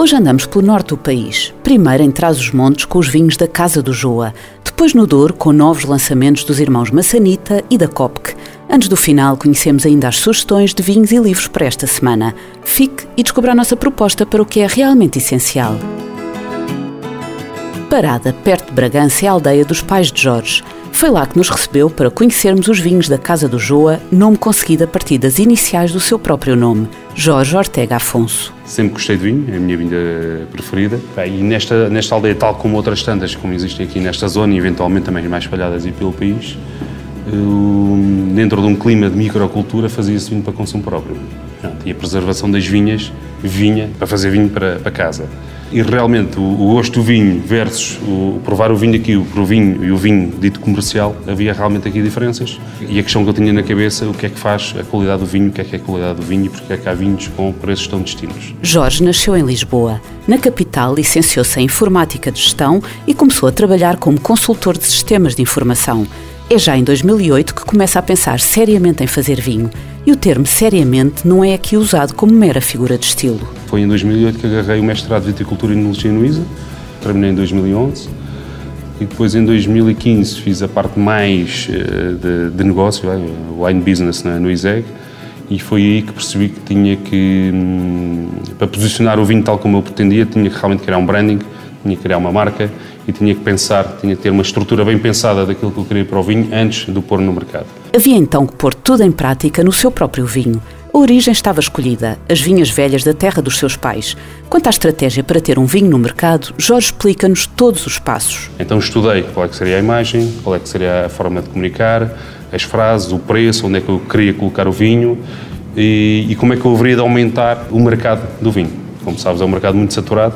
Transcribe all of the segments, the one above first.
Hoje andamos pelo norte do país. Primeiro em Trás-os-Montes com os vinhos da Casa do Joa. Depois no Douro com novos lançamentos dos irmãos Massanita e da Copque. Antes do final, conhecemos ainda as sugestões de vinhos e livros para esta semana. Fique e descubra a nossa proposta para o que é realmente essencial. Parada perto de Bragança é a aldeia dos pais de Jorge. Foi lá que nos recebeu para conhecermos os vinhos da Casa do Joa, nome conseguido a partir das iniciais do seu próprio nome, Jorge Ortega Afonso. Sempre gostei de vinho, é a minha vinha preferida. E nesta, nesta aldeia, tal como outras tantas como existem aqui nesta zona e eventualmente também mais espalhadas aí pelo país, dentro de um clima de microcultura fazia-se vinho para consumo próprio. E a preservação das vinhas vinha para fazer vinho para, para casa. E realmente o, o gosto do vinho versus o, provar o vinho aqui, o, o vinho e o vinho dito comercial, havia realmente aqui diferenças. E a questão que eu tinha na cabeça, o que é que faz a qualidade do vinho, o que é que é a qualidade do vinho e porque é que há vinhos com preços tão distintos. Jorge nasceu em Lisboa. Na capital, licenciou-se em Informática de Gestão e começou a trabalhar como consultor de sistemas de informação. É já em 2008 que começa a pensar seriamente em fazer vinho. E o termo seriamente não é aqui usado como mera figura de estilo. Foi em 2008 que agarrei o mestrado de Viticultura e Enologia no ISA, terminei em 2011. E depois em 2015 fiz a parte mais uh, de, de, negócio, uh, wine business né, no ISEG, e foi aí que percebi que tinha que, hum, para posicionar o vinho tal como eu pretendia, tinha que realmente criar um branding, tinha que criar uma marca e tinha que pensar, tinha que ter uma estrutura bem pensada daquilo que eu queria para o vinho antes de o pôr no mercado. Havia então que pôr tudo em prática no seu próprio vinho. A origem estava escolhida, as vinhas velhas da terra dos seus pais. Quanto à estratégia para ter um vinho no mercado, Jorge explica-nos todos os passos. Então estudei qual é que seria a imagem, qual é que seria a forma de comunicar, as frases, o preço, onde é que eu queria colocar o vinho e, e como é que eu haveria de aumentar o mercado do vinho. Como sabes, é um mercado muito saturado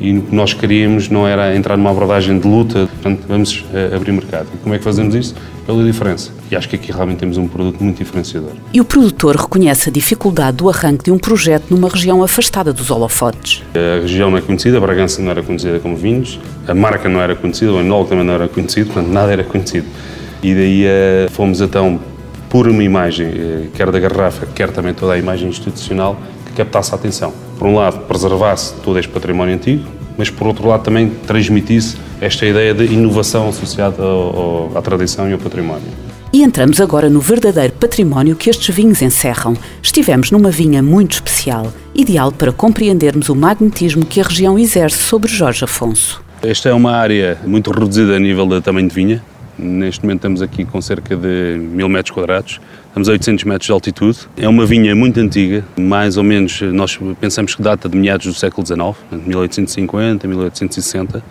e o que nós queríamos não era entrar numa abordagem de luta, portanto, vamos uh, abrir mercado. E como é que fazemos isso? Pela diferença. E acho que aqui realmente temos um produto muito diferenciador. E o produtor reconhece a dificuldade do arranque de um projeto numa região afastada dos holofotes. A região não é conhecida, a Bragança não era conhecida como vinhos, a marca não era conhecida, o enólogo também não era conhecido, portanto, nada era conhecido. E daí uh, fomos então por uma imagem, uh, quer da garrafa, quer também toda a imagem institucional, que captasse a atenção por um lado, preservasse todo este património antigo, mas por outro lado também transmitisse esta ideia de inovação associada ao, ao, à tradição e ao património. E entramos agora no verdadeiro património que estes vinhos encerram. Estivemos numa vinha muito especial, ideal para compreendermos o magnetismo que a região exerce sobre Jorge Afonso. Esta é uma área muito reduzida a nível de tamanho de vinha. Neste momento estamos aqui com cerca de mil metros quadrados. Estamos a 800 metros de altitude. É uma vinha muito antiga, mais ou menos, nós pensamos que data de meados do século XIX, 1850, 1860.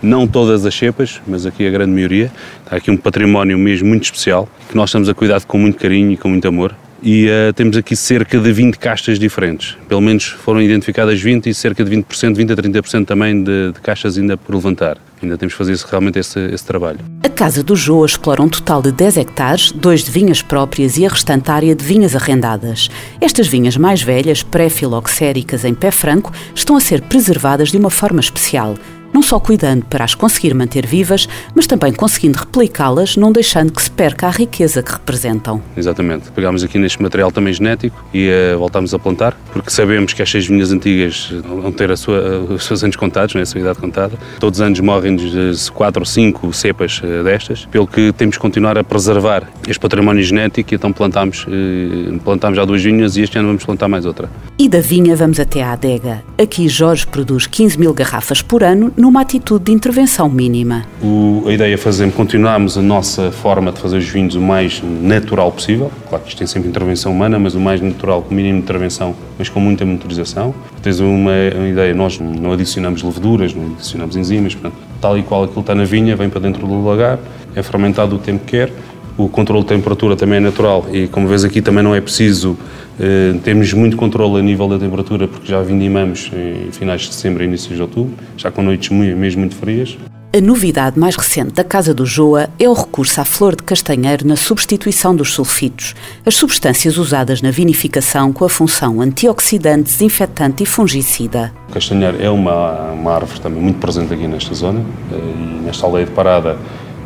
Não todas as cepas, mas aqui a grande maioria. Está aqui um património mesmo muito especial, que nós estamos a cuidar com muito carinho e com muito amor. E uh, temos aqui cerca de 20 castas diferentes. Pelo menos foram identificadas 20 e cerca de 20%, 20 a 30% também de, de caixas ainda por levantar. Ainda temos que fazer realmente esse, esse, trabalho. A Casa do Joa explora um total de 10 hectares, dois de vinhas próprias e a restante área de vinhas arrendadas. Estas vinhas mais velhas, pré-filoxéricas em pé franco, estão a ser preservadas de uma forma especial não só cuidando para as conseguir manter vivas, mas também conseguindo replicá-las, não deixando que se perca a riqueza que representam. Exatamente. Pegámos aqui neste material também genético e uh, voltámos a plantar, porque sabemos que estas vinhas antigas vão ter a sua, os seus anos contados, né, a sua idade contada. Todos os anos morrem-nos 4 ou 5 cepas destas, pelo que temos que continuar a preservar este património genético e então plantámos, uh, plantámos já duas vinhas e este ano vamos plantar mais outra. E da vinha vamos até à adega. Aqui Jorge produz 15 mil garrafas por ano numa atitude de intervenção mínima. O, a ideia é fazer, continuarmos a nossa forma de fazer os vinhos o mais natural possível. Claro que isto tem sempre intervenção humana, mas o mais natural, com o mínimo de intervenção, mas com muita monitorização. Tens uma, uma ideia, nós não adicionamos leveduras, não adicionamos enzimas, portanto, tal e qual aquilo está na vinha, vem para dentro do lagar, é fermentado o tempo que quer, o controle de temperatura também é natural e, como vês aqui, também não é preciso eh, temos muito controle a nível da temperatura porque já vindimamos em finais de setembro e inícios de outubro, já com noites muito, mesmo muito frias. A novidade mais recente da Casa do Joa é o recurso à flor de castanheiro na substituição dos sulfitos, as substâncias usadas na vinificação com a função antioxidante, desinfetante e fungicida. O castanheiro é uma, uma árvore também muito presente aqui nesta zona eh, e nesta aldeia de Parada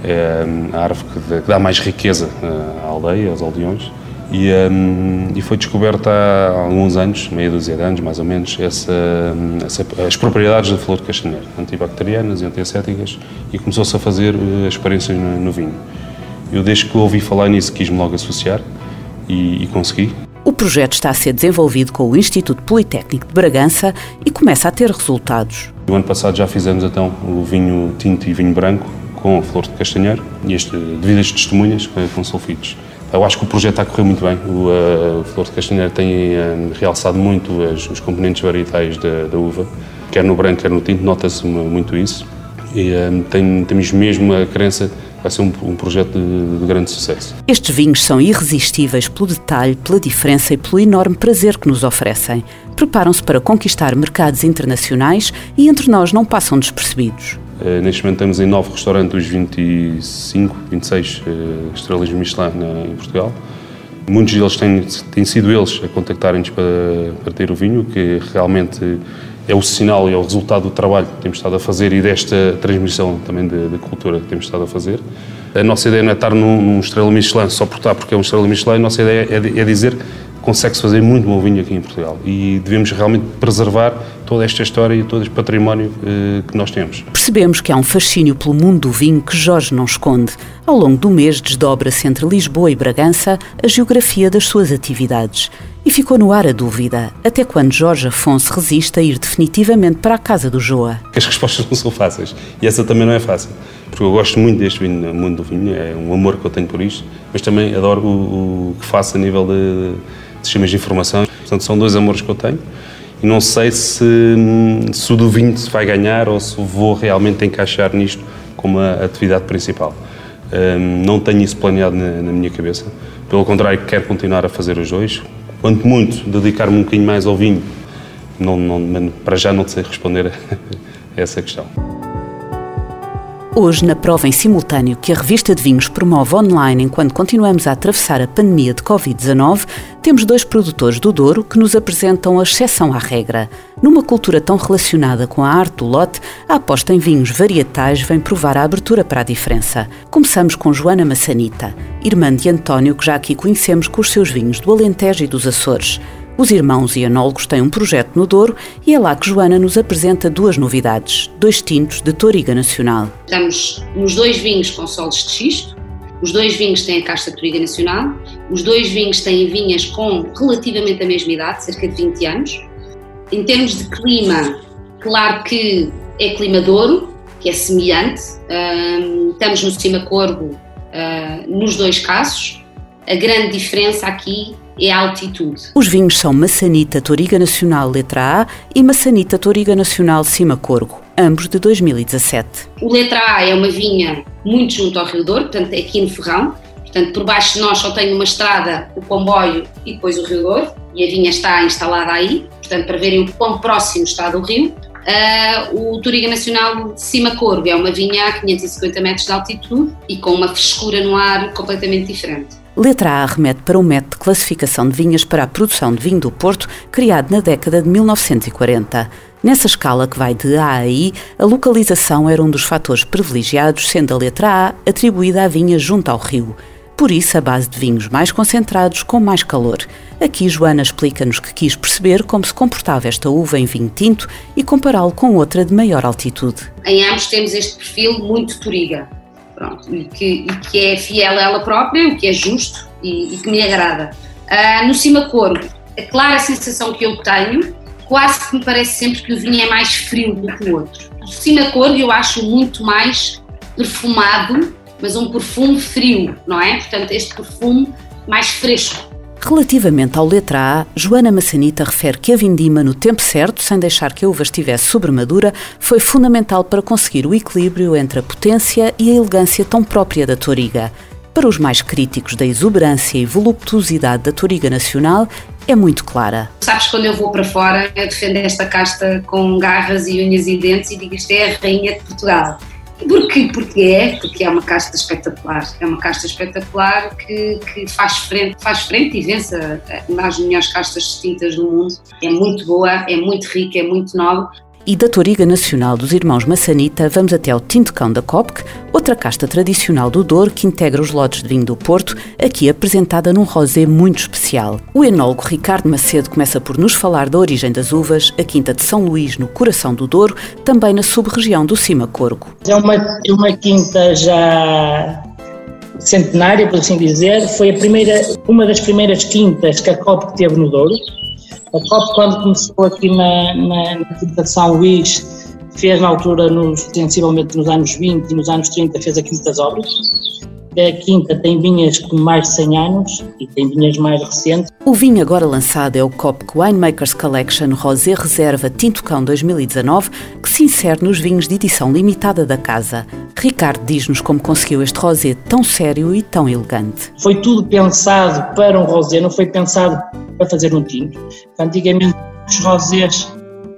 é a árvore que dá mais riqueza à aldeia, aos aldeões. E, um, e, foi descoberta há alguns anos, meia dúzia de anos mais ou menos, essa, essa, as propriedades da flor de castanheiro, antibacterianas e antiacéticas, e começou-se a fazer uh, experiências no, no, vinho. Eu, desde que ouvi falar nisso, quis-me logo associar e, e consegui. O projeto está a ser desenvolvido com o Instituto Politécnico de Bragança e começa a ter resultados. No ano passado já fizemos então o vinho tinto e vinho branco com a flor de castanheiro e este, devido a testemunhas com sulfitos. Eu acho que o projeto está a correr muito bem. O uh, Flor de Castanheira tem uh, realçado muito as, os componentes varietais da, da, uva, quer no branco, quer no tinto, nota-se muito isso. E uh, tem, temos mesmo a crença vai ser um, um projeto de, de, grande sucesso. Estes vinhos são irresistíveis pelo detalhe, pela diferença e pelo enorme prazer que nos oferecem. Preparam-se para conquistar mercados internacionais e entre nós não passam despercebidos. Uh, neste momento estamos em nove restaurantes dos 25, 26 uh, estrelas Michelin em Portugal. Muitos deles têm, têm sido eles a contactarem-nos para, para ter o vinho, que realmente é o sinal e é o resultado do trabalho que temos estado a fazer e desta transmissão também da cultura que temos estado a fazer. A nossa ideia não é estar num, num estrela Michelin só por estar porque é um estrela Michelin, a nossa ideia é, é dizer consegue-se fazer muito bom vinho aqui em Portugal e devemos realmente preservar toda esta história e todo este património eh, que nós temos. Percebemos que há um fascínio pelo mundo do vinho que Jorge não esconde. Ao longo do mês desdobra-se entre Lisboa e Bragança a geografia das suas atividades. E ficou no ar a dúvida, até quando Jorge Afonso resiste a ir definitivamente para a casa do Joa? As respostas não são fáceis e essa também não é fácil, porque eu gosto muito deste vinho, mundo do vinho, é um amor que eu tenho por isto, mas também adoro o, o que faço a nível de sistemas de informação. Portanto, são dois amores que eu tenho e não sei se, se o do vinho se vai ganhar ou se vou realmente encaixar nisto como a atividade principal. Um, não tenho isso planeado na, na, minha cabeça. Pelo contrário, quero continuar a fazer os dois. Quanto muito, dedicar-me um bocadinho mais ao vinho. Não, não, para já não sei responder a essa questão. Hoje, na prova em simultâneo que a revista de vinhos promove online enquanto continuamos a atravessar a pandemia de Covid-19, temos dois produtores do Douro que nos apresentam a exceção à regra. Numa cultura tão relacionada com a arte do lote, a aposta em vinhos varietais vem provar a abertura para a diferença. Começamos com Joana Massanita, irmã de António, que já aqui conhecemos com os seus vinhos do Alentejo e dos Açores. Os irmãos e anólogos têm um projeto no Douro e é lá que Joana nos apresenta duas novidades, dois tintos de Toriga Nacional. Estamos nos dois vinhos com solos de xisto, os dois vinhos têm a casta Toriga Nacional, os dois vinhos têm vinhas com relativamente a mesma idade, cerca de 20 anos. Em termos de clima, claro que é clima Douro, que é semelhante, estamos no Cima Corvo ah, nos dois casos. A grande diferença aqui é a altitude. Os vinhos são Maçanita Toriga Nacional Letra A e Maçanita Toriga Nacional Cima Corgo, ambos de 2017. O Letra A é uma vinha muito junto ao Rio Douro, portanto é aqui no Ferrão, portanto por baixo de nós só tem uma estrada, o comboio e depois o Rio Douro, e a vinha está instalada aí, portanto para verem o quão próximo está do rio. Uh, o Toriga Nacional de Cima Corvo é uma vinha a 550 metros de altitude e com uma frescura no ar completamente diferente. Letra A remete para o método de classificação de vinhas para a produção de vinho do Porto, criado na década de 1940. Nessa escala que vai de A a I, a localização era um dos fatores privilegiados, sendo a letra A atribuída à vinha junto ao rio. Por isso, a base de vinhos mais concentrados com mais calor. Aqui, Joana explica-nos que quis perceber como se comportava esta uva em vinho tinto e compará-lo com outra de maior altitude. Em ambos temos este perfil muito toriga pronto, e que, e que é fiel a ela própria, o que é justo e, e que me agrada. Uh, no Cima Corvo, a clara sensação que eu tenho, quase que me parece sempre que o vinho é mais frio do que o outro. O Cima Corvo eu acho muito mais perfumado, mas um perfume frio, não é? Portanto, este perfume mais fresco. Relativamente ao letra A, Joana Massanita refere que a vindima no tempo certo, sem deixar que a uva estivesse sobremadura, foi fundamental para conseguir o equilíbrio entre a potência e a elegância tão própria da Toriga. Para os mais críticos da exuberância e voluptuosidade da Toriga Nacional, é muito clara. Sabes, quando eu vou para fora, eu defendo esta casta com garras e unhas e dentes e digo isto é a rainha de Portugal. Porque, porque é, porque é uma casta espetacular, é uma casta espetacular que, que faz, frente, faz frente e vence as melhores castas distintas do mundo. É muito boa, é muito rica, é muito nobre, e da Toriga Nacional dos Irmãos Massanita, vamos até ao Tinto Cão da Copque, outra casta tradicional do Douro que integra os lotes de vinho do Porto, aqui apresentada num rosé muito especial. O enólogo Ricardo Macedo começa por nos falar da origem das uvas, a Quinta de São Luís, no coração do Douro, também na sub-região do Cima Corgo. É uma, é uma quinta já centenária, por assim dizer, foi a primeira, uma das primeiras quintas que a Copque teve no Douro a COP, quando começou aqui na, na, na São Luís, fez na altura, nos, sensivelmente nos anos 20 e nos anos 30, fez aqui muitas obras. A Quinta tem vinhas com mais de 100 anos e tem vinhas mais recentes. O vinho agora lançado é o Copc Winemakers Collection Rosé Reserva Tinto Cão 2019, que se insere nos vinhos de edição limitada da casa. Ricardo diz-nos como conseguiu este rosé tão sério e tão elegante. Foi tudo pensado para um rosé, não foi pensado para fazer um tinto. Antigamente os rosés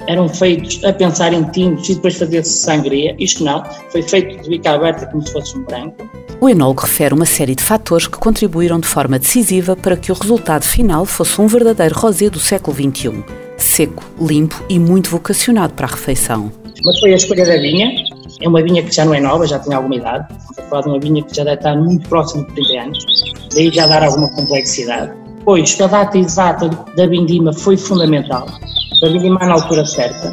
eram feitos a pensar em tintos e depois fazer-se sangria. Isto não, foi feito de bica aberta como se fosse um branco. O enólogo refere uma série de fatores que contribuíram de forma decisiva para que o resultado final fosse um verdadeiro rosé do século XXI. Seco, limpo e muito vocacionado para a refeição. Mas foi a escolha da vinha. É uma vinha que já não é nova, já tem alguma idade. Estamos a falar de uma vinha que já deve estar muito próximo de 30 anos. Daí já dar alguma complexidade Pois a data exata da vindima foi fundamental, para vindimar na altura certa,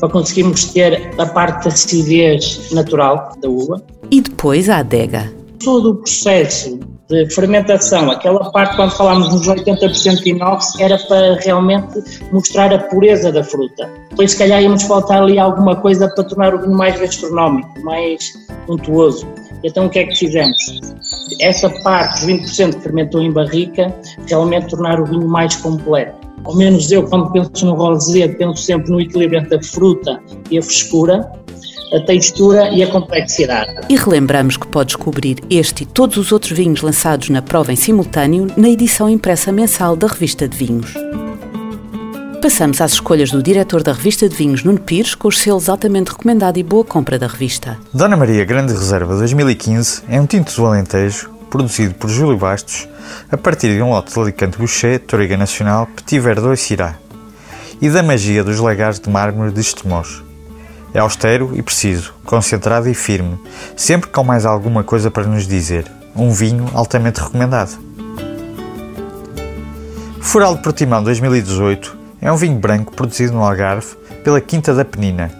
para conseguirmos ter a parte da acidez natural da uva. E depois a adega. Todo o processo de fermentação, aquela parte quando falámos nos 80% de inox, era para realmente mostrar a pureza da fruta. Depois, se calhar, íamos faltar ali alguma coisa para tornar o vinho mais gastronómico, mais untuoso. Então, o que é que fizemos? essa parte, 20% que fermentou em barrica, realmente tornar o vinho mais completo. Ao menos eu, quando penso no rosé, penso sempre no equilíbrio entre a fruta e a frescura, a textura e a complexidade. E relembramos que pode descobrir este e todos os outros vinhos lançados na prova em simultâneo na edição impressa mensal da revista de vinhos. Passamos às escolhas do diretor da revista de vinhos, Nuno Pires, com os selos altamente recomendado e boa compra da revista. Dona Maria Grande Reserva 2015 é um tinto do Alentejo, produzido por Júlio Bastos, a partir de um lote de Alicante Boucher, Toriga Nacional, Petit Verdot e Syrah, e da magia dos lagares de mármore de Estremoz. É austero e preciso, concentrado e firme, sempre com mais alguma coisa para nos dizer. Um vinho altamente recomendado. Fural de Portimão 2018 é um vinho branco produzido no Algarve pela Quinta da Penina,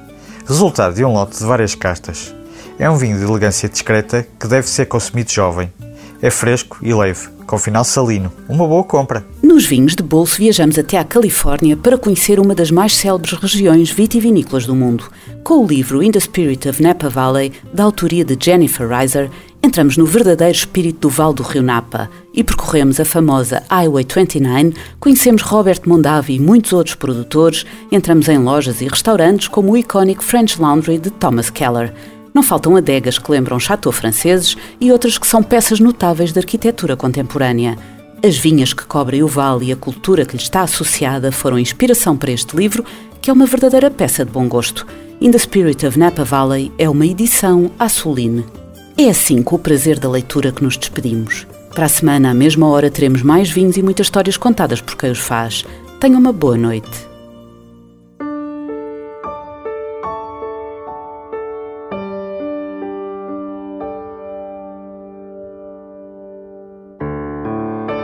resultado de um lote de várias castas. É um vinho de elegância discreta que deve ser consumido jovem. É fresco e leve, com final salino. Uma boa compra. Nos vinhos de bolso viajamos até à Califórnia para conhecer uma das mais célebres regiões vitivinícolas do mundo. Com o livro In the Spirit of Napa Valley, da autoria de Jennifer Reiser, entramos no verdadeiro espírito do Vale do Rio Napa e percorremos a famosa Highway 29, conhecemos Robert Mondavi e muitos outros produtores, entramos em lojas e restaurantes como o icónico French Laundry de Thomas Keller. Não faltam adegas que lembram chateau franceses e outras que são peças notáveis da arquitetura contemporânea. As vinhas que cobrem o vale e a cultura que lhe está associada foram inspiração para este livro, que é uma verdadeira peça de bom gosto. In the Spirit of Napa Valley é uma edição Assoline. É assim, com o prazer da leitura, que nos despedimos. Para a semana, à mesma hora, teremos mais vinhos e muitas histórias contadas por quem os faz. Tenha uma boa noite.